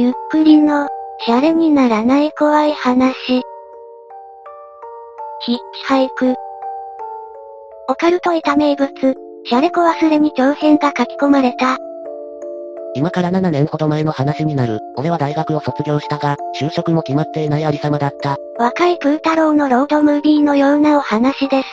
ゆっくりの、シャレにならない怖い話。ヒッチハイク。オカルト板名物、シャレコ忘れに長編が書き込まれた。今から7年ほど前の話になる。俺は大学を卒業したが、就職も決まっていないありさまだった。若いプー太郎のロードムービーのようなお話です。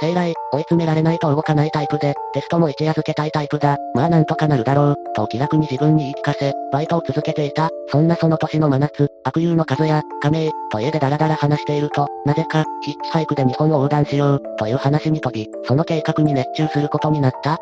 生来、追い詰められないと動かないタイプで、テストも一夜漬けたいタイプだ。まあなんとかなるだろう、と気楽に自分に言い聞かせ、バイトを続けていた。そんなその年の真夏、悪友の数や、亀井、と家でダラダラ話していると、なぜか、ヒッチハイクで日本を横断しよう、という話に飛び、その計画に熱中することになった。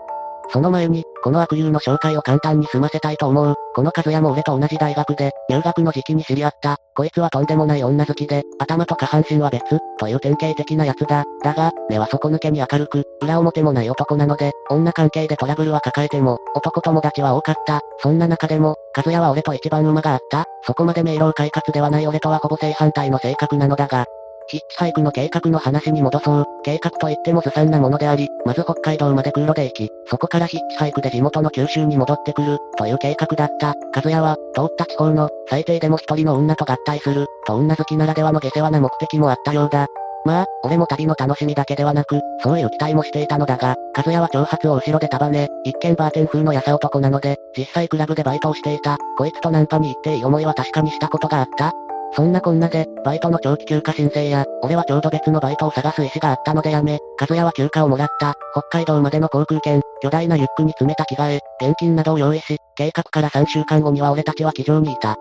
その前に、この悪友の紹介を簡単に済ませたいと思う。この和也も俺と同じ大学で、入学の時期に知り合った。こいつはとんでもない女好きで、頭と下半身は別、という典型的なやつだ。だが、目は底抜けに明るく、裏表もない男なので、女関係でトラブルは抱えても、男友達は多かった。そんな中でも、和也は俺と一番馬があった。そこまで明朗快活ではない俺とはほぼ正反対の性格なのだが、ヒッチハイクの計画の話に戻そう。計画といってもずさんなものであり、まず北海道まで空路で行き、そこからヒッチハイクで地元の九州に戻ってくる、という計画だった。和也は、通った地方の、最低でも一人の女と合体する、と女好きならではの下世話な目的もあったようだ。まあ、俺も旅の楽しみだけではなく、そういう期待もしていたのだが、和也は長髪を後ろで束ね、一見バーテン風のやさ男なので、実際クラブでバイトをしていた、こいつとナンパに行っていい思いは確かにしたことがあった。そんなこんなで、バイトの長期休暇申請や、俺はちょうど別のバイトを探す意思があったのでやめ、和也は休暇をもらった、北海道までの航空券、巨大なリュックに詰めた着替え、現金などを用意し、計画から3週間後には俺たちは機場にいた。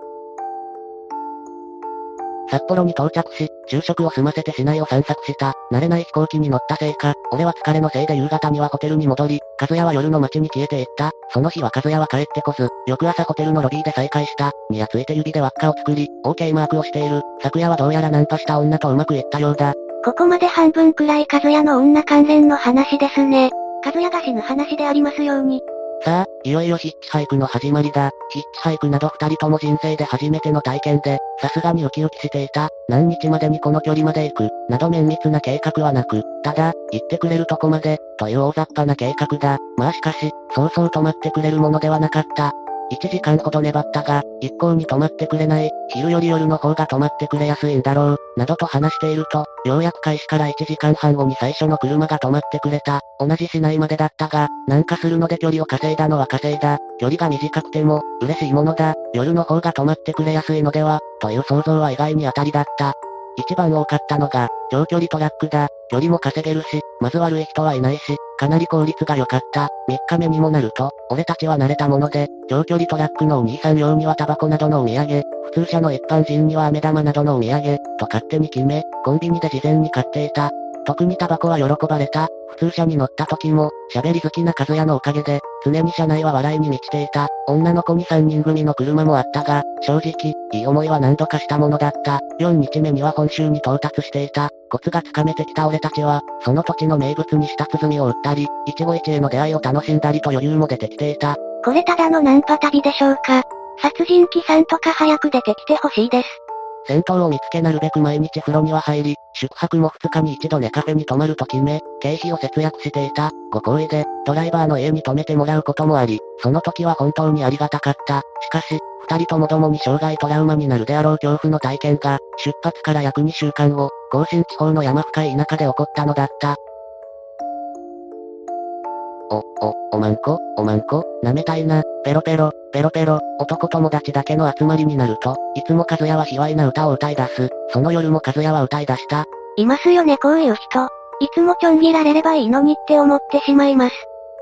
札幌に到着し、昼食を済ませて市内を散策した。慣れない飛行機に乗ったせいか、俺は疲れのせいで夕方にはホテルに戻り、和也は夜の街に消えていった。その日は和也は帰ってこず、翌朝ホテルのロビーで再会した。にやついて指で輪っかを作り、OK マークをしている。昨夜はどうやらナンパした女とうまくいったようだ。ここまで半分くらい和也の女関連の話ですね。和也が死ぬ話でありますように。いよいよヒッチハイクの始まりだ。ヒッチハイクなど二人とも人生で初めての体験で、さすがにウキウキしていた。何日までにこの距離まで行く、など綿密な計画はなく、ただ、行ってくれるとこまで、という大雑把な計画だ。まあしかし、そうそう止まってくれるものではなかった。1時間ほど粘ったが、一向に止まってくれない、昼より夜の方が止まってくれやすいんだろう、などと話していると、ようやく開始から1時間半後に最初の車が止まってくれた。同じ市内までだったが、なんかするので距離を稼いだのは稼いだ。距離が短くても、嬉しいものだ。夜の方が止まってくれやすいのでは、という想像は意外に当たりだった。一番多かったのが、長距離トラックだ。距離も稼げるし、まず悪い人はいないし、かなり効率が良かった。3日目にもなると、俺たちは慣れたもので、長距離トラックのお兄さん用にはタバコなどのお土産、普通車の一般人には飴玉などのお土産、と勝手に決め、コンビニで事前に買っていた。特にタバコは喜ばれた。普通車に乗った時も、喋り好きな和也のおかげで、常に車内は笑いに満ちていた。女の子に3人組の車もあったが、正直、いい思いは何度かしたものだった。4日目には本州に到達していた。コツがつかめてきた俺たちは、その土地の名物に舌鼓を打ったり、一期一会の出会いを楽しんだりと余裕も出てきていた。これただのナンパ旅でしょうか殺人鬼さんとか早く出てきてほしいです。戦闘を見つけなるべく毎日風呂には入り、宿泊も2日に一度寝カフェに泊まると決め、経費を節約していた。ご厚意で、ドライバーの家に泊めてもらうこともあり、その時は本当にありがたかった。しかし、二人とも共に障害トラウマになるであろう恐怖の体験が、出発から約2週間後、甲信地方の山深い田舎で起こったのだった。お、お、おまんこ、おまんこ、舐めたいな、ペロペロ、ペロペロ、男友達だけの集まりになると、いつも和也は卑猥な歌を歌い出す。その夜も和也は歌い出した。いますよねこういう人。いつもちょん切られればいいのにって思ってしまいます。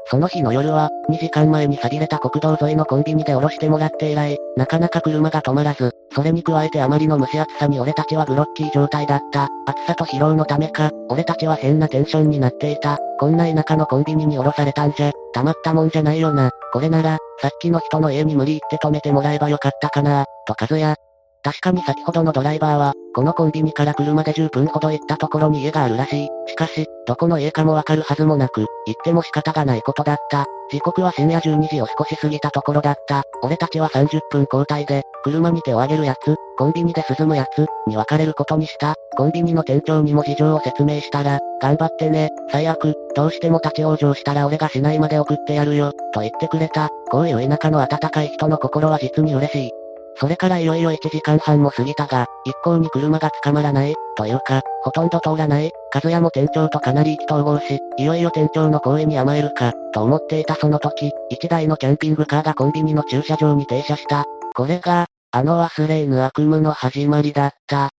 その日の夜は、2時間前に錆びれた国道沿いのコンビニで降ろしてもらって以来、なかなか車が止まらず、それに加えてあまりの蒸し暑さに俺たちはグロッキー状態だった。暑さと疲労のためか、俺たちは変なテンションになっていた。こんな田舎のコンビニに降ろされたんじゃ、たまったもんじゃないよな。これなら、さっきの人の家に無理言って止めてもらえばよかったかな、と和也、確かに先ほどのドライバーは、このコンビニから車で10分ほど行ったところに家があるらしい。しかし、どこの家かもわかるはずもなく、行っても仕方がないことだった。時刻は深夜12時を少し過ぎたところだった。俺たちは30分交代で、車に手を挙げるやつ、コンビニで涼むやつ、に分かれることにした。コンビニの店長にも事情を説明したら、頑張ってね、最悪、どうしても立ち往生したら俺が市内まで送ってやるよ、と言ってくれた。こういう田舎の温かい人の心は実に嬉しい。それからいよいよ1時間半も過ぎたが、一向に車が捕まらない、というか、ほとんど通らない、和也も店長とかなり意気投合し、いよいよ店長の行為に甘えるか、と思っていたその時、1台のキャンピングカーがコンビニの駐車場に停車した。これが、あの忘れ犬悪夢の始まりだった。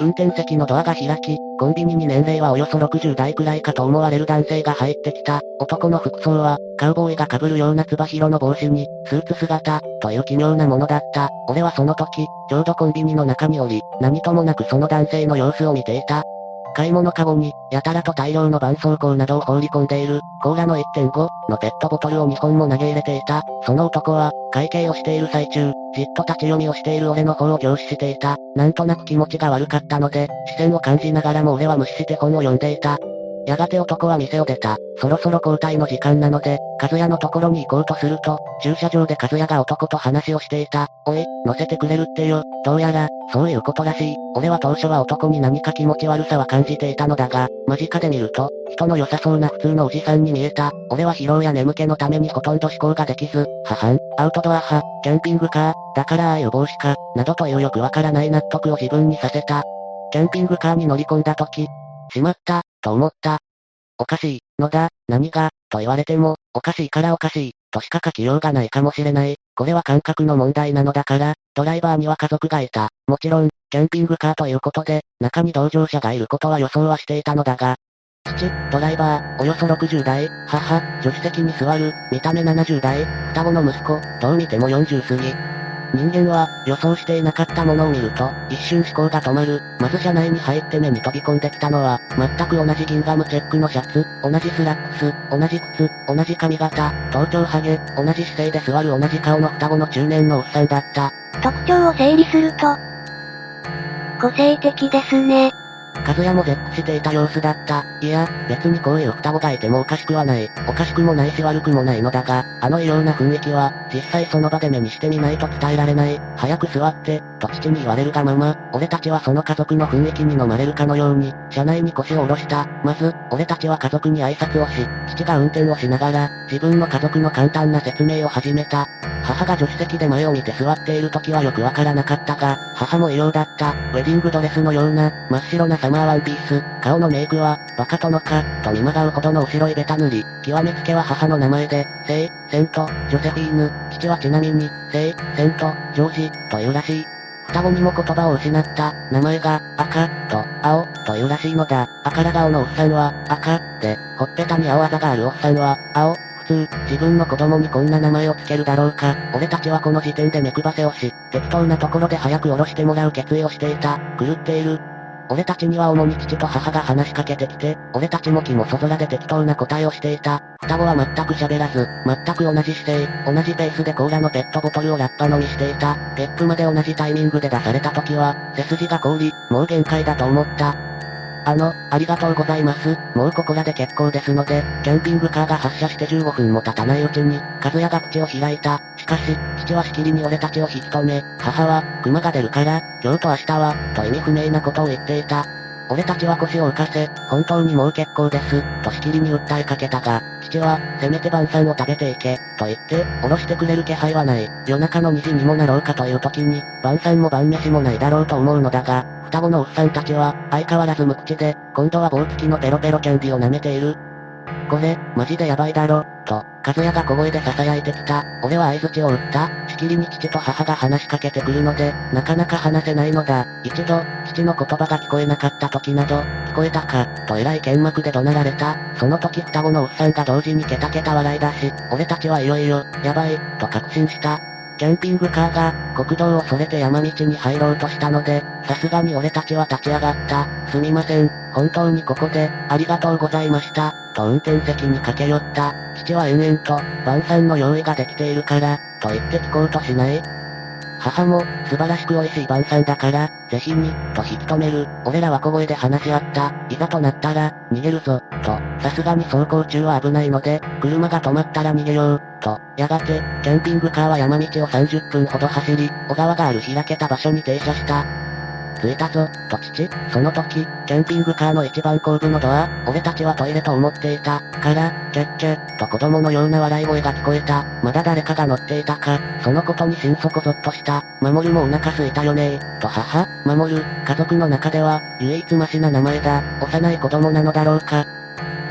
運転席のドアが開き、コンビニに年齢はおよそ60代くらいかと思われる男性が入ってきた。男の服装は、カウボーイが被るようなつば広の帽子に、スーツ姿、という奇妙なものだった。俺はその時、ちょうどコンビニの中におり、何ともなくその男性の様子を見ていた。買い物カゴに、やたらと大量の絆創膏などを放り込んでいる、コーラの1.5のペットボトルを2本も投げ入れていた。その男は、会計をしている最中、じっと立ち読みをしている俺の方を凝視していた。なんとなく気持ちが悪かったので、視線を感じながらも俺は無視して本を読んでいた。やがて男は店を出た。そろそろ交代の時間なので、和也のところに行こうとすると、駐車場で和也が男と話をしていた。おい、乗せてくれるってよ。どうやら、そういうことらしい。俺は当初は男に何か気持ち悪さは感じていたのだが、間近で見ると、人の良さそうな普通のおじさんに見えた。俺は疲労や眠気のためにほとんど思考ができず、母ん、アウトドア派、キャンピングカー、だからああいう帽子か、などというよくわからない納得を自分にさせた。キャンピングカーに乗り込んだ時、しまった、と思った。おかしい、のだ、何が、と言われても、おかしいからおかしい、としか書きようがないかもしれない。これは感覚の問題なのだから、ドライバーには家族がいた。もちろん、キャンピングカーということで、中に同乗者がいることは予想はしていたのだが、父、ドライバー、およそ60代、母、助手席に座る、見た目70代、双子の息子、どう見ても40過ぎ。人間は、予想していなかったものを見ると、一瞬思考が止まる。まず車内に入って目に飛び込んできたのは、全く同じギンガムチェックのシャツ、同じスラックス、同じ靴、同じ髪型、頭頂ハゲ、同じ姿勢で座る同じ顔の双子の中年のおっさんだった。特徴を整理すると、個性的ですね。和也も絶句していた様子だった。いや、別にこういう双子がいてもおかしくはない。おかしくもないし悪くもないのだが、あの異様な雰囲気は、実際その場で目にしてみないと伝えられない。早く座って、と父に言われるがまま、俺たちはその家族の雰囲気に飲まれるかのように、車内に腰を下ろした。まず、俺たちは家族に挨拶をし、父が運転をしながら、自分の家族の簡単な説明を始めた。母が助手席で前を見て座っている時はよくわからなかったが、母も異様だった。ウェディングドレスのような、真っ白なサマーワンピース、顔のメイクは、バカ殿か、と見まがうほどのお白いベタ塗り、極めつけは母の名前で、聖、セント、ジョセフィーヌ、父はちなみに、聖、セント、ジョージ、というらしい。双子にも言葉を失った、名前が、赤、と、青、というらしいのだ。赤ら顔のおっさんは、赤、で、ほっぺたに青あざがあるおっさんは、青、普通、自分の子供にこんな名前を付けるだろうか。俺たちはこの時点で目配せをし、適当なところで早く降ろしてもらう決意をしていた。狂っている。俺たちには主に父と母が話しかけてきて、俺たちも気もそぞらで適当な答えをしていた。双子は全く喋らず、全く同じ姿勢、同じペースでコーラのペットボトルをラッパ飲みしていた。ゲップまで同じタイミングで出された時は、背筋が凍り、もう限界だと思った。あの、ありがとうございます。もうここらで結構ですので、キャンピングカーが発車して15分も経たないうちに、和也が口を開いた。しかし、父はしきりに俺たちを引き止め、母は、熊が出るから、今日と明日は、と意味不明なことを言っていた。俺たちは腰を浮かせ、本当にもう結構です、としきりに訴えかけたが、父は、せめて晩餐を食べていけ、と言って、おろしてくれる気配はない。夜中の2時にもなろうかという時に、晩餐も晩飯もないだろうと思うのだが、双子のおっさんたちは、相変わらず無口で、今度は棒付きのペロペロキャンディを舐めている。これ、マジでやばいだろ、と、和也が小声で囁いてきた。俺は合図を打った。しきりに父と母が話しかけてくるので、なかなか話せないのだ。一度、父の言葉が聞こえなかった時など、聞こえたか、と偉い剣幕で怒鳴られた。その時双子のおっさんが同時にケタケタ笑い出し、俺たちはいよいよ、やばい、と確信した。キャンピングカーが、国道をそれて山道に入ろうとしたので、さすがに俺たちは立ち上がった。すみません、本当にここで、ありがとうございました、と運転席に駆け寄った。父は延々と、晩餐の用意ができているから、と言って聞こうとしない。母も、素晴らしく美味しい晩餐だから、ぜひに、と引き止める。俺らは小声で話し合った。いざとなったら、逃げるぞ、と。さすがに走行中は危ないので、車が止まったら逃げよう、と。やがて、キャンピングカーは山道を30分ほど走り、小川がある開けた場所に停車した。着いたぞ、と父、その時、キャンピングカーの一番後部のドア、俺たちはトイレと思っていた、から、キャッキャ、と子供のような笑い声が聞こえた、まだ誰かが乗っていたか、そのことに心底ゾッとした、守るもお腹すいたよねと母、守る、家族の中では、唯一マシな名前だ、幼い子供なのだろうか、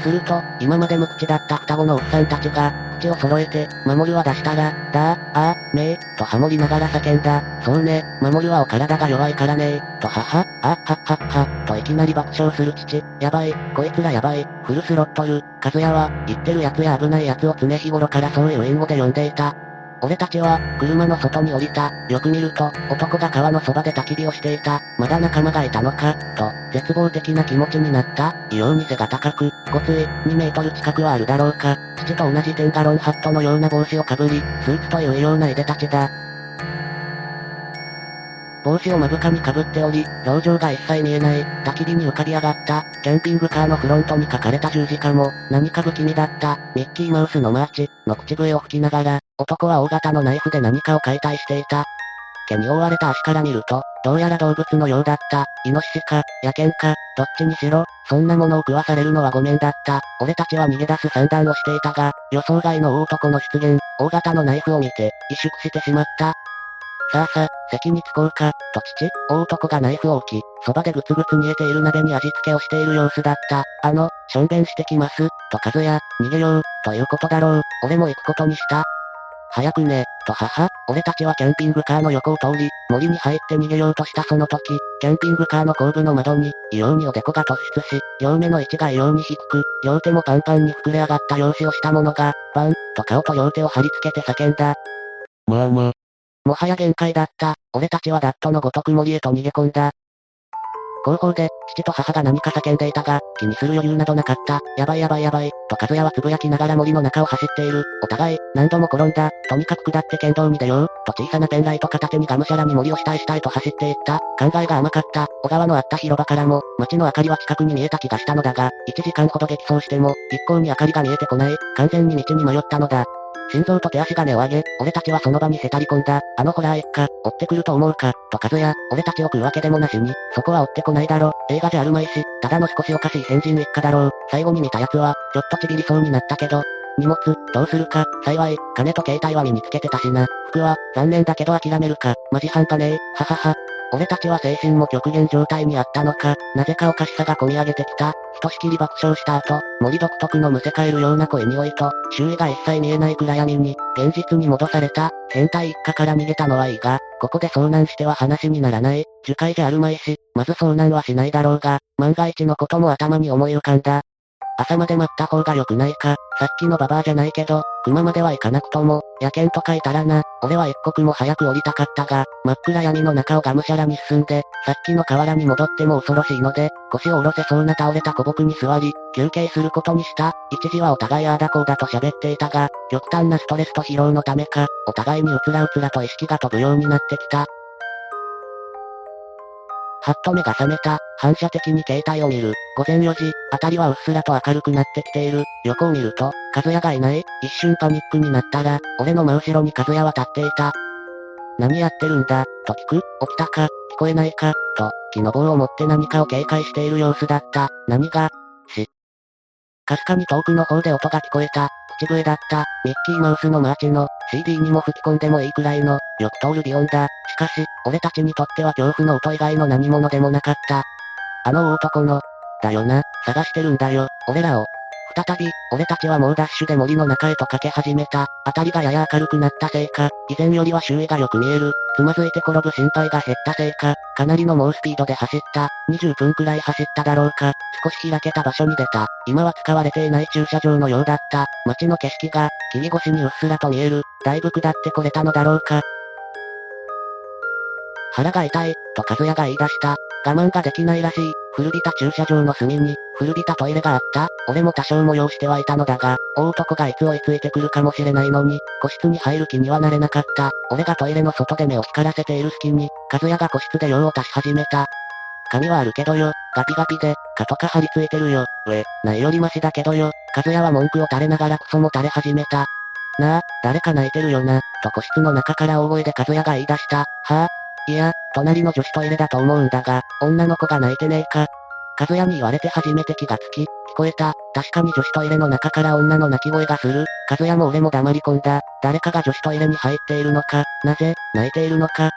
すると、今まで無口だった双子のおっさんたちが、口を揃えて、守るは出したら、だー、あー、めー、とハモりながら叫んだ。そうね、守るはお体が弱いからねと母、あはっはっは、といきなり爆笑する父。やばい、こいつらやばい、フルスロットル、和也は、言ってるやつや危ないやつを常日頃からそういう隠語で呼んでいた。俺たちは、車の外に降りた。よく見ると、男が川のそばで焚き火をしていた。まだ仲間がいたのか、と、絶望的な気持ちになった。異様に背が高く、ごつい、2メートル近くはあるだろうか。父と同じテンガロンハットのような帽子をかぶり、スーツという異様ないでたちだ。帽子を目深に被っており、表情が一切見えない、焚き火に浮かび上がった、キャンピングカーのフロントに書かれた十字架も、何か不気味だった、ミッキーマウスのマーチ、の口笛を吹きながら、男は大型のナイフで何かを解体していた。毛に覆われた足から見ると、どうやら動物のようだった。イノシシか、野犬か、どっちにしろ、そんなものを食わされるのはごめんだった。俺たちは逃げ出す算段をしていたが、予想外の大男の出現、大型のナイフを見て、萎縮してしまった。さあさあ、席に着こうか、と父、大男がナイフを置き、そばでぐつぐつ煮えている鍋に味付けをしている様子だった。あの、しょんべんしてきます、と和也、逃げよう、ということだろう。俺も行くことにした。早くね、と母、俺たちはキャンピングカーの横を通り、森に入って逃げようとしたその時、キャンピングカーの後部の窓に、異様におでこが突出し、両目の位置が異様に低く、両手もパンパンに膨れ上がった様子をしたものが、バン、と顔と両手を貼り付けて叫んだ。まあまあ、もはや限界だった。俺たちはダットのごとく森へと逃げ込んだ。後方で、父と母が何か叫んでいたが、気にする余裕などなかった。やばいやばいやばい、と和也はつぶやきながら森の中を走っている。お互い、何度も転んだ。とにかく下って剣道に出よう。と小さなペンライト片手にがむしゃらに森を下へ下へと走っていった。考えが甘かった。小川のあった広場からも、街の明かりは近くに見えた気がしたのだが、1時間ほど激走しても、一向に明かりが見えてこない。完全に道に迷ったのだ。心臓と手足が根を上げ、俺たちはその場にへたり込んだ。あのホラー一家、追ってくると思うか、と和也、俺たちを食うわけでもなしに、そこは追ってこないだろ。映画じゃあるまいし、ただの少しおかしい変人一家だろう。最後に見た奴は、ちょっとちびりそうになったけど、荷物、どうするか、幸い、金と携帯は身につけてたしな。服は、残念だけど諦めるか、マジ半端ねえ、ははは。俺たちは精神も極限状態にあったのか、なぜかおかしさが込み上げてきた。ひとしきり爆笑した後、森独特のむせ返るような声においと、周囲が一切見えない暗闇に、現実に戻された、変態一家から逃げたのはいいが、ここで遭難しては話にならない、樹海じゃあるまいし、まず遭難はしないだろうが、万が一のことも頭に思い浮かんだ。朝まで待った方が良くないか。さっきのババアじゃないけど、熊までは行かなくとも、野犬とかいたらな。俺は一刻も早く降りたかったが、真っ暗闇の中をがむしゃらに進んで、さっきの河原に戻っても恐ろしいので、腰を下ろせそうな倒れた古木に座り、休憩することにした。一時はお互いああだこうだと喋っていたが、極端なストレスと疲労のためか、お互いにうつらうつらと意識が飛ぶようになってきた。はっと目が覚めた。反射的に携帯を見る。午前4時、あたりはうっすらと明るくなってきている。横を見ると、和也がいない。一瞬パニックになったら、俺の真後ろに和也は立っていた。何やってるんだ、と聞く。起きたか、聞こえないか、と、木の棒を持って何かを警戒している様子だった。何が、し。かすかに遠くの方で音が聞こえた。口笛だった。ミッキーマウスのマーチの、CD にも吹き込んでもいいくらいの、よく通る美音だ。しかし、俺たちにとっては恐怖の音以外の何者でもなかった。あの男の、だよな、探してるんだよ、俺らを。再び、俺たちはもうダッシュで森の中へと駆け始めた。辺りがやや明るくなったせいか、以前よりは周囲がよく見える。つまずいて転ぶ心配が減ったせいか、かなりの猛スピードで走った。20分くらい走っただろうか。少し開けた場所に出た。今は使われていない駐車場のようだった。街の景色が、霧越しにうっすらと見える。だいぶ下ってこれたのだろうか。腹が痛い、と和也が言い出した。我慢ができないらしい。古びた駐車場の隅に、古びたトイレがあった。俺も多少催してはいたのだが、大男がいつ追いついてくるかもしれないのに、個室に入る気にはなれなかった。俺がトイレの外で目を光らせている隙に、和也が個室で用を足し始めた。髪はあるけどよ、ガピガピで、蚊とか張り付いてるよ、うえ、ないよりマシだけどよ、和也は文句を垂れながらクソも垂れ始めた。なあ、誰か泣いてるよな、と個室の中から大声で和也が言い出した。はぁ、いや、隣の女子トイレだと思うんだが、女の子が泣いてねえか。和也に言われて初めて気がつき、聞こえた。確かに女子トイレの中から女の泣き声がする。和也も俺も黙り込んだ。誰かが女子トイレに入っているのか。なぜ、泣いているのか。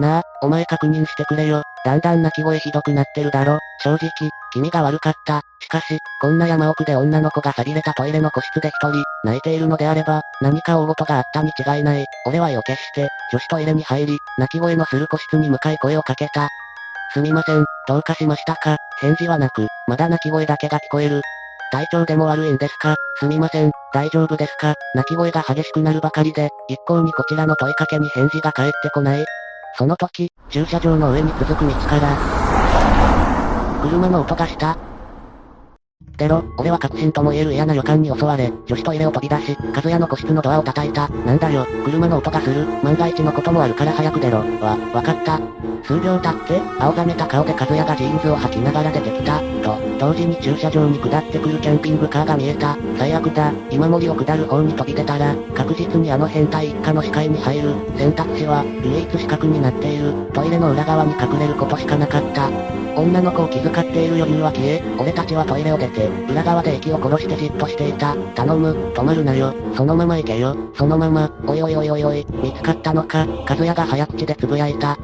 なあ、お前確認してくれよ。だんだん泣き声ひどくなってるだろ。正直、君が悪かった。しかし、こんな山奥で女の子が錆びれたトイレの個室で一人、泣いているのであれば、何か大事があったに違いない。俺は予決して、女子トイレに入り、泣き声のする個室に向かい声をかけた。すみません、どうかしましたか？返事はなく、まだ泣き声だけが聞こえる。体調でも悪いんですか？すみません、大丈夫ですか？泣き声が激しくなるばかりで、一向にこちらの問いかけに返事が返ってこない。その時、駐車場の上に続く道から、車の音がした。出ろ、俺は確信とも言える嫌な予感に襲われ、女子トイレを飛び出し、和也の個室のドアを叩いた。なんだよ、車の音がする。万が一のこともあるから早く出ろ。わ、わかった。数秒経って、青ざめた顔で和也がジーンズを履きながら出てきた。と、同時に駐車場に下ってくるキャンピングカーが見えた。最悪だ。今森を下る方に飛び出たら、確実にあの変態一家の視界に入る。選択肢は、唯一死角になっている。トイレの裏側に隠れることしかなかった。女の子を気遣っている余裕は消え、俺たちはトイレを出て、裏側で息を殺してじっとしていた。頼む、止まるなよ。そのまま行けよ。そのまま、おいおいおいおいおい、見つかったのか、和也が早口で呟いた。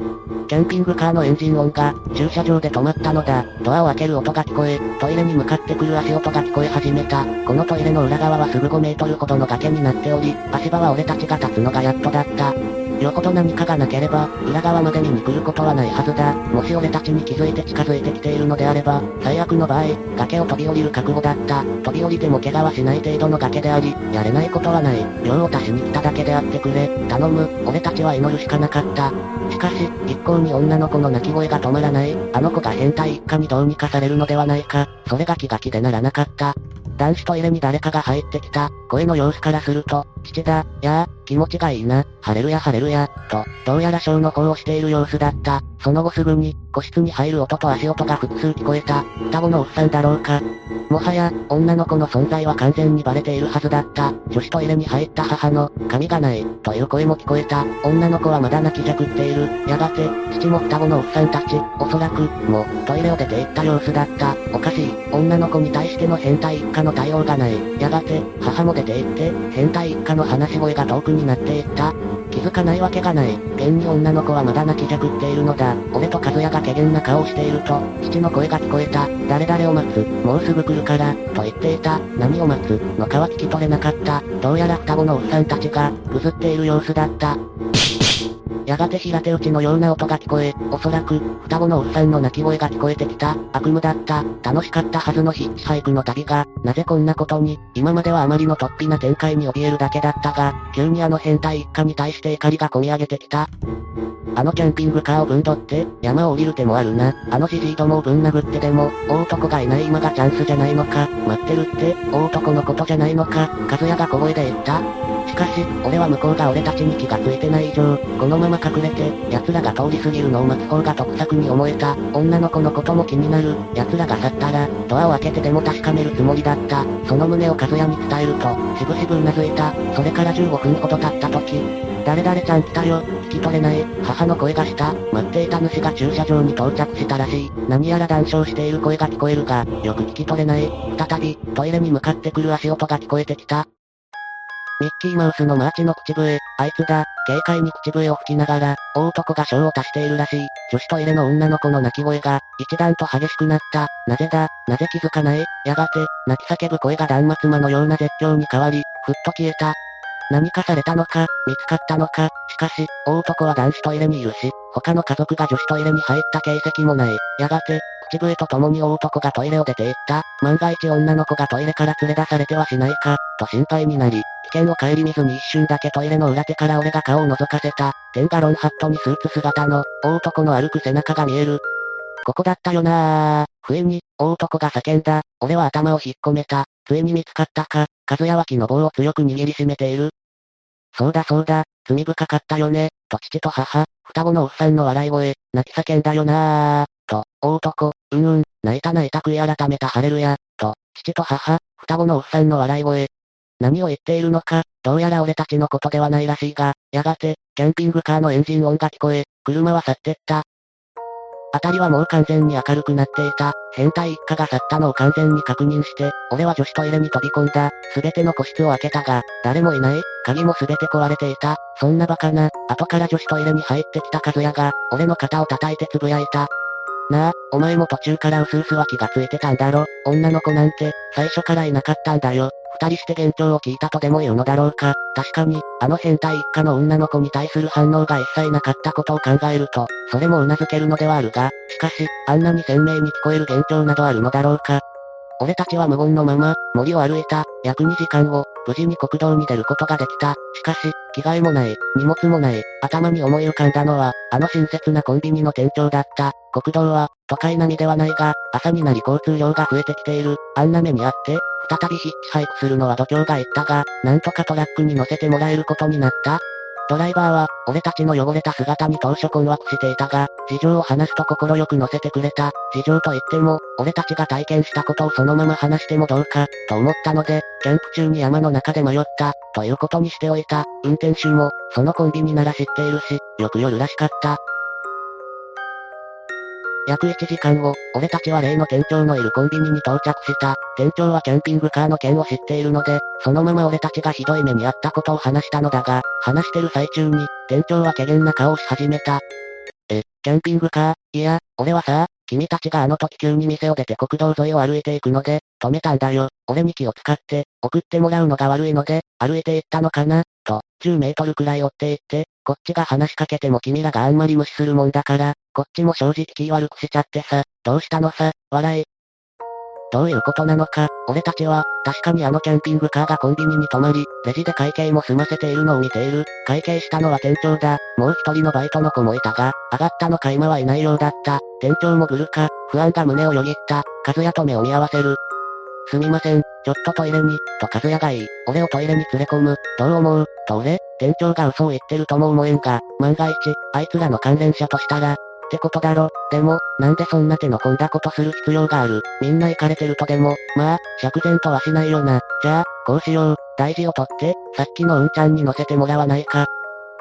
キャンピングカーのエンジン音が、駐車場で止まったのだ。ドアを開ける音が聞こえ、トイレに向かってくる足音が聞こえ始めた。このトイレの裏側はすぐ5メートルほどの崖になっており、足場は俺たちが立つのがやっとだった。よほど何かがなければ、裏側まで見に来ることはないはずだ。もし俺たちに気づいて近づいてきているのであれば、最悪の場合、崖を飛び降りる覚悟だった。飛び降りても怪我はしない程度の崖であり、やれないことはない。量を足しに来ただけであってくれ。頼む、俺たちは祈るしかなかった。しかし、一向に女の子の泣き声が止まらない。あの子が変態一家にどうにかされるのではないか。それが気が気でならなかった。男子トイレに誰かが入ってきた。声の様子からすると、父だ、やあ、気持ちがいいな、晴れるや晴れるや、と、どうやらショーの方をしている様子だった。その後すぐに、個室に入る音と足音が複数聞こえた。双子のおっさんだろうか。もはや、女の子の存在は完全にバレているはずだった。女子トイレに入った母の、髪がない、という声も聞こえた。女の子はまだ泣きじゃくっている。やがて、父も双子のおっさんたち、おそらく、も、トイレを出て行った様子だった。おかしい。女の子に対しての変態一家の対応がない。やがて、母も出ていって、変態一家の話し声が遠くになっていった。気づかないわけがない。現に女の子はまだ泣きじゃくっているのだ。俺と和也が怪げな顔をしていると、父の声が聞こえた。誰々を待つ。もうすぐ来るから、と言っていた。何を待つ？のかは聞き取れなかった。どうやら双子のおっさんたちが、ぐずっている様子だった。やがて平手打ちのような音が聞こえ、おそらく、双子のおっさんの泣き声が聞こえてきた。悪夢だった。楽しかったはずのヒッチハイクの旅が、なぜこんなことに、今まではあまりの突飛な展開に怯えるだけだったが、急にあの変態一家に対して怒りが込み上げてきた。あのキャンピングカーをぶんどって、山を降りる手もあるな。あのじじいどもをぶん殴ってでも、大男がいない今がチャンスじゃないのか。待ってるって、大男のことじゃないのか。和也が小声で言った。しかし、俺は向こうが俺たちに気がついてない以上、このまま隠れて、奴らが通り過ぎるのを待つ方が得策に思えた。女の子のことも気になる。奴らが去ったら、ドアを開けてでも確かめるつもりだった。その旨を和也に伝えると、しぶしぶ頷いた。それから15分ほど経った時、誰々ちゃん来たよ、聞き取れない、母の声がした、待っていた主が駐車場に到着したらしい。何やら談笑している声が聞こえるが、よく聞き取れない。再び、トイレに向かってくる足音が聞こえてきた。ミッキーマウスのマーチの口笛、あいつだ、軽快に口笛を吹きながら、大男が小を足しているらしい。女子トイレの女の子の泣き声が、一段と激しくなった。なぜだ、なぜ気づかない？やがて、泣き叫ぶ声が断末魔のような絶叫に変わり、ふっと消えた。何かされたのか、見つかったのか、しかし、大男は男子トイレにいるし、他の家族が女子トイレに入った形跡もない。やがて、口笛と共に大男がトイレを出て行った。万が一女の子がトイレから連れ出されてはしないか、と心配になり、険を顧みずに一瞬だけトイレの裏手から俺が顔を覗かせた。テンガロンハットにスーツ姿の、大男の歩く背中が見える。ここだったよなぁ。不意に、大男が叫んだ。俺は頭を引っ込めた。ついに見つかったか。和也は木の棒を強く握りしめている。そうだそうだ、罪深かったよね、と父と母、双子のおっさんの笑い声、泣き叫んだよなー、と、大男、うんうん、泣いた泣いた悔い改めたハレルヤ、と、父と母、双子のおっさんの笑い声。何を言っているのか、どうやら俺たちのことではないらしいが、やがて、キャンピングカーのエンジン音が聞こえ、車は去ってった。辺りはもう完全に明るくなっていた。変態一家が去ったのを完全に確認して、俺は女子トイレに飛び込んだ。すべての個室を開けたが、誰もいない。鍵もすべて壊れていた。そんなバカな。後から女子トイレに入ってきた和也が、俺の肩を叩いてつぶやいた。なあ、お前も途中からうすうすは気がついてたんだろ。女の子なんて、最初からいなかったんだよ。二人して幻聴を聞いたとでも言うのだろうか。確かに、あの変態一家の女の子に対する反応が一切なかったことを考えると、それも頷けるのではあるが、しかし、あんなに鮮明に聞こえる幻聴などあるのだろうか。俺たちは無言のまま、森を歩いた、約2時間後、無事に国道に出ることができた。しかし、着替えもない、荷物もない、頭に思い浮かんだのは、あの親切なコンビニの店長だった。国道は、都会並みではないが、朝になり交通量が増えてきている。あんな目にあって、再びヒッチハイクするのは度胸が言ったが、なんとかトラックに乗せてもらえることになった。ドライバーは、俺たちの汚れた姿に当初困惑していたが、事情を話すと快く乗せてくれた。事情と言っても、俺たちが体験したことをそのまま話してもどうか、と思ったので、キャンプ中に山の中で迷った、ということにしておいた。運転手も、そのコンビニなら知っているし、よく夜らしかった。約1時間後、俺たちは例の店長のいるコンビニに到着した。店長はキャンピングカーの件を知っているので、そのまま俺たちがひどい目に遭ったことを話したのだが、話してる最中に、店長は怪げな顔をし始めた。え、キャンピングカー？いや、俺はさ、君たちがあの時急に店を出て国道沿いを歩いていくので、止めたんだよ。俺に気を使って、送ってもらうのが悪いので、歩いて行ったのかな？と、10メートルくらい追って行って、こっちが話しかけても君らがあんまり無視するもんだから、こっちも正直気悪くしちゃってさ、どうしたのさ、笑い。どういうことなのか、俺たちは、確かにあのキャンピングカーがコンビニに止まり、レジで会計も済ませているのを見ている。会計したのは店長だ。もう一人のバイトの子もいたが、上がったのか今はいないようだった。店長もグルか、不安が胸をよぎった。和也と目を見合わせる。すみません、ちょっとトイレに、と和也が言い、俺をトイレに連れ込む、どう思う、と俺、店長が嘘を言ってるとも思えんが、万が一、あいつらの関連者としたら、ってことだろ。でも、なんでそんな手の込んだことする必要がある？みんなイカれてるとでも、まあ、釈然とはしないよな。じゃあ、こうしよう。大事をとって、さっきの運ちゃんに乗せてもらわないか。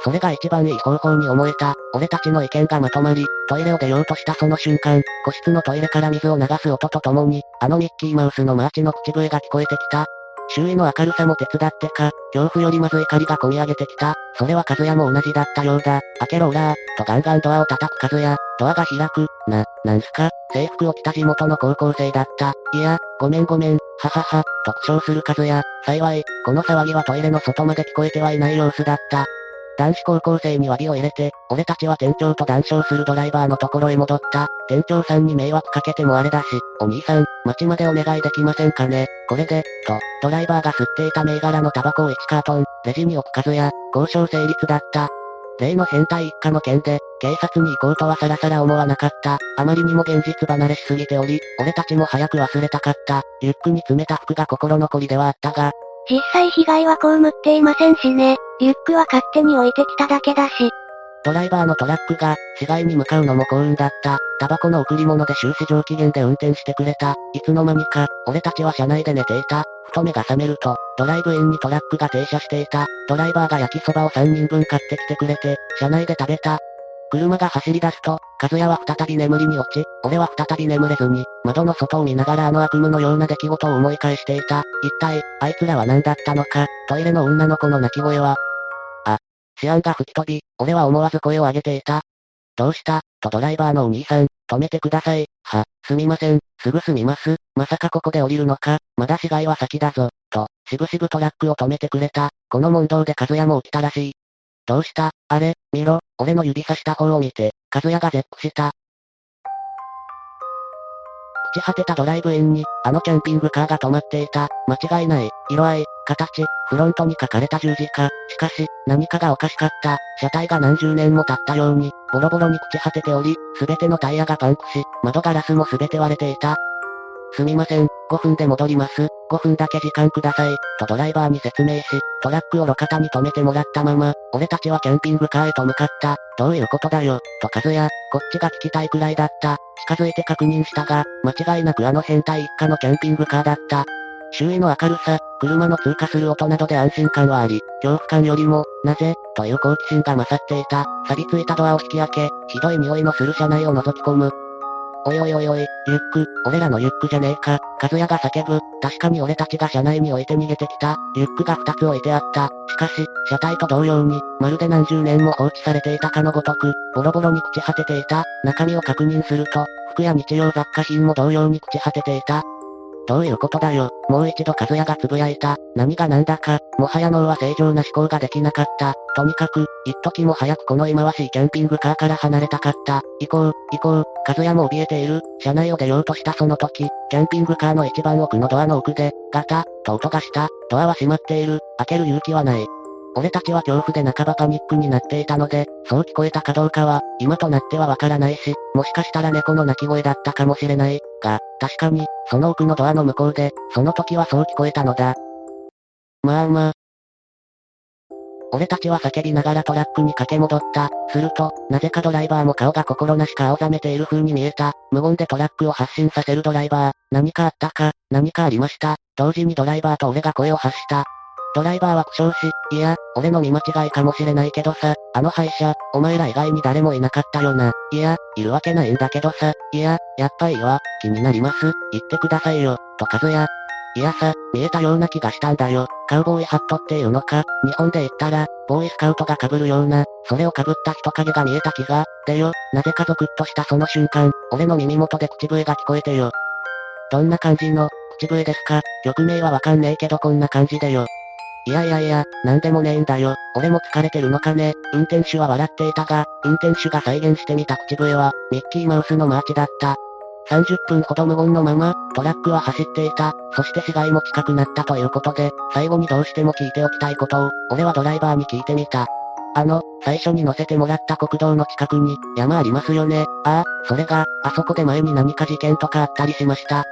それが一番いい方法に思えた。俺たちの意見がまとまり、トイレを出ようとしたその瞬間、個室のトイレから水を流す音とともに、あのミッキーマウスのマーチの口笛が聞こえてきた。周囲の明るさも手伝ってか、恐怖よりまず怒りが込み上げてきた。それは和也も同じだったようだ。開けろオラー、とガンガンドアを叩く和也。ドアが開く。な、なんすか？制服を着た地元の高校生だった。いや、ごめんごめん、ははは、と苦笑する和也。幸い、この騒ぎはトイレの外まで聞こえてはいない様子だった。男子高校生に詫びを入れて、俺たちは店長と談笑するドライバーのところへ戻った。店長さんに迷惑かけてもあれだし、お兄さん、街までお願いできませんかね。これで、と、ドライバーが吸っていた銘柄のタバコを1カートン、レジに置く数や、交渉成立だった。例の変態一家の件で、警察に行こうとはさらさら思わなかった。あまりにも現実離れしすぎており、俺たちも早く忘れたかった。リュックに詰めた服が心残りではあったが、実際被害は被っていませんしね。リュックは勝手に置いてきただけだし。ドライバーのトラックが、市街に向かうのも幸運だった。タバコの贈り物で終始上機嫌で運転してくれた。いつの間にか、俺たちは車内で寝ていた。ふと目が覚めると、ドライブインにトラックが停車していた。ドライバーが焼きそばを3人分買ってきてくれて、車内で食べた。車が走り出すと、和也は再び眠りに落ち、俺は再び眠れずに、窓の外を見ながらあの悪夢のような出来事を思い返していた。一体、あいつらは何だったのか、トイレの女の子の泣き声は。あ、シアンが吹き飛び、俺は思わず声を上げていた。どうした？とドライバーのお兄さん、止めてください。は、すみません、すぐ済みます。まさかここで降りるのか、まだ死骸は先だぞ。と、しぶしぶトラックを止めてくれた。この問答で和也も起きたらしい。どうした？あれ、見ろ、俺の指さした方を見て、和也が絶句した。朽ち果てたドライブインに、あのキャンピングカーが止まっていた。間違いない。色合い、形、フロントに書かれた十字架。しかし、何かがおかしかった。車体が何十年も経ったように、ボロボロに朽ち果てており、すべてのタイヤがパンクし、窓ガラスもすべて割れていた。すみません、5分で戻ります。5分だけ時間ください。とドライバーに説明し、トラックを路肩に止めてもらったまま、俺たちはキャンピングカーへと向かった。どういうことだよ、と和也、こっちが聞きたいくらいだった。近づいて確認したが、間違いなくあの変態一家のキャンピングカーだった。周囲の明るさ、車の通過する音などで安心感はあり、恐怖感よりも、なぜ、という好奇心が勝っていた。錆びついたドアを引き開け、ひどい匂いのする車内を覗き込む。おいおいおいおい、リュック、俺らのリュックじゃねえか。和也が叫ぶ。確かに俺たちが車内に置いて逃げてきた。リュックが二つ置いてあった。しかし、車体と同様に、まるで何十年も放置されていたかのごとく、ボロボロに朽ち果てていた。中身を確認すると、服や日用雑貨品も同様に朽ち果てていた。どういうことだよ。もう一度和也が呟いた。何が何だか、もはや脳は正常な思考ができなかった。とにかく、一時も早くこの忌まわしいキャンピングカーから離れたかった。行こう、行こう、和也も怯えている。車内を出ようとしたその時、キャンピングカーの一番奥のドアの奥で、ガタ、と音がした。ドアは閉まっている。開ける勇気はない。俺たちは恐怖で半ばパニックになっていたので、そう聞こえたかどうかは、今となってはわからないし、もしかしたら猫の鳴き声だったかもしれない。が、確かに、その奥のドアの向こうで、その時はそう聞こえたのだ。まあまあ。俺たちは叫びながらトラックに駆け戻った。すると、なぜかドライバーも顔が心なしか青ざめている風に見えた。無言でトラックを発進させるドライバー。何かあったか、何かありました？同時にドライバーと俺が声を発した。ドライバーは苦笑し、いや、俺の見間違いかもしれないけどさ、あの廃車、お前ら以外に誰もいなかったよな。いや、いるわけないんだけどさ、いや、やっぱいいわ、気になります、言ってくださいよ、と和也。いやさ、見えたような気がしたんだよ。カウボーイハットっていうのか、日本で言ったら、ボーイスカウトが被るような、それを被った人影が見えた気が、でよ、なぜかゾクッとしたその瞬間、俺の耳元で口笛が聞こえてよ。どんな感じの、口笛ですか？曲名はわかんねえけどこんな感じでよ。いやいやいや、なんでもねえんだよ。俺も疲れてるのかね。運転手は笑っていたが、運転手が再現してみた口笛は、ミッキーマウスのマーチだった。30分ほど無言のまま、トラックは走っていた。そして死骸も近くなったということで、最後にどうしても聞いておきたいことを、俺はドライバーに聞いてみた。あの、最初に乗せてもらった国道の近くに、山ありますよね。ああ、それが、あそこで前に何か事件とかあったりしました。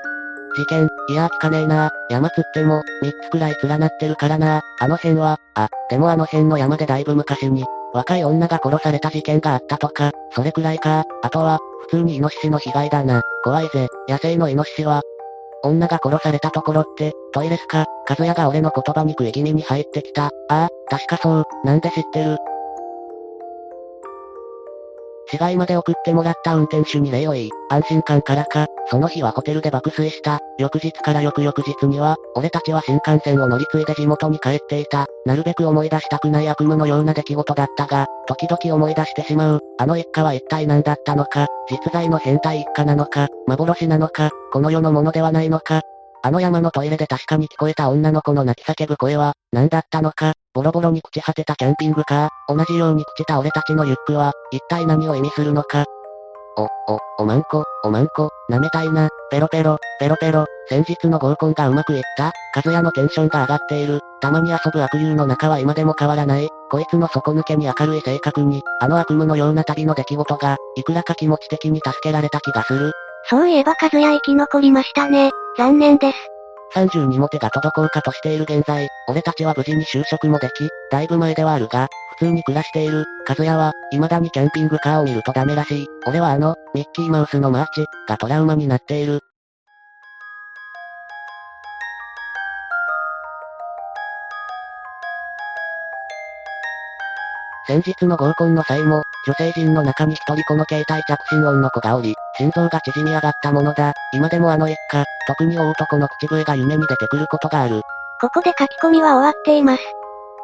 事件、いやー聞かねえな山つっても、三つくらい連なってるからなあの辺は、あ、でもあの辺の山でだいぶ昔に、若い女が殺された事件があったとか、それくらいか。あとは、普通にイノシシの被害だな。怖いぜ。野生のイノシシは、女が殺されたところって、トイレすか和也が俺の言葉に食い気味に入ってきた。ああ、確かそう。なんで知ってる市街まで送ってもらった運転手に礼を言い、安心感からか、その日はホテルで爆睡した。翌日から翌々日には、俺たちは新幹線を乗り継いで地元に帰っていた。なるべく思い出したくない悪夢のような出来事だったが、時々思い出してしまう。あの一家は一体何だったのか、実在の変態一家なのか、幻なのか、この世のものではないのか、あの山のトイレで確かに聞こえた女の子の泣き叫ぶ声は、何だったのか、ボロボロに朽ち果てたキャンピングカー、同じように朽ちた俺たちのリュックは、一体何を意味するのか。お、お、おまんこ、おまんこ、舐めたいな、ペロペロ、ペロペロ、先日の合コンがうまくいった和也のテンションが上がっている。たまに遊ぶ悪友の中は今でも変わらない。こいつの底抜けに明るい性格に、あの悪夢のような旅の出来事が、いくらか気持ち的に助けられた気がする。そういえば和也生き残りましたね。残念です。30にも手が届こうかとしている現在、俺たちは無事に就職もでき、だいぶ前ではあるが、普通に暮らしている、和也は、未だにキャンピングカーを見るとダメらしい。俺はあの、ミッキーマウスのマーチ、がトラウマになっている。先日の合コンの際も、女性陣の中に一人この携帯着信音の子がおり、心臓が縮み上がったものだ。今でもあの一家、特に大男の口笛が夢に出てくることがある。ここで書き込みは終わっています。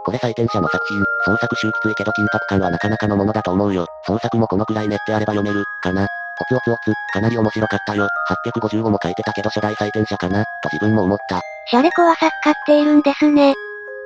これ採点者の作品、創作集きついけど緊迫感はなかなかのものだと思うよ。創作もこのくらい練ってあれば読める、かな。おつおつおつ、かなり面白かったよ。855も書いてたけど初代採点者かな、と自分も思った。シャレコは作家っているんですね。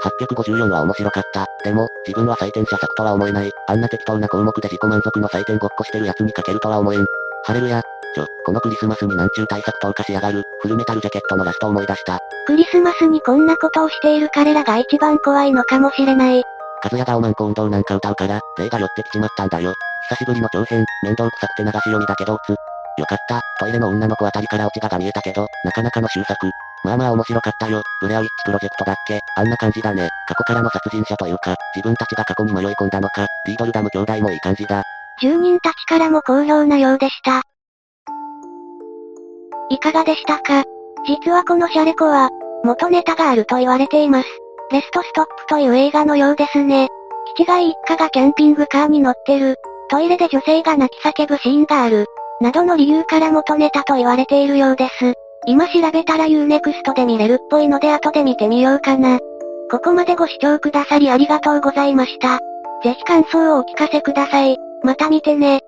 854は面白かった。でも、自分は採点者作とは思えない。あんな適当な項目で自己満足の採点ごっこしてる奴に書けるとは思えん。ハレルヤ。ちょ、このクリスマスになんちゅう対策投下しやがる。フルメタルジャケットのラスト思い出した。クリスマスにこんなことをしている彼らが一番怖いのかもしれない。カズヤがおまんこ運動なんか歌うから、霊が寄ってきちまったんだよ。久しぶりの長編、面倒くさくて流し読みだけどつ。よかった、トイレの女の子あたりからオチがが見えたけど、なかなかの終作。まあまあ面白かったよ。ブレアウィッチプロジェクトだっけ？あんな感じだね。過去からの殺人者というか、自分たちが過去に迷い込んだのか、リードルダム兄弟もいい感じだ。住人たちからも好評なようでした。いかがでしたか？実はこのシャレコは、元ネタがあると言われています。レストストップという映画のようですね。キチガイ一家がキャンピングカーに乗ってる。トイレで女性が泣き叫ぶシーンがある。などの理由から元ネタと言われているようです。今調べたら Unext で見れるっぽいので後で見てみようかな。ここまでご視聴くださりありがとうございました。ぜひ感想をお聞かせください。また見てね。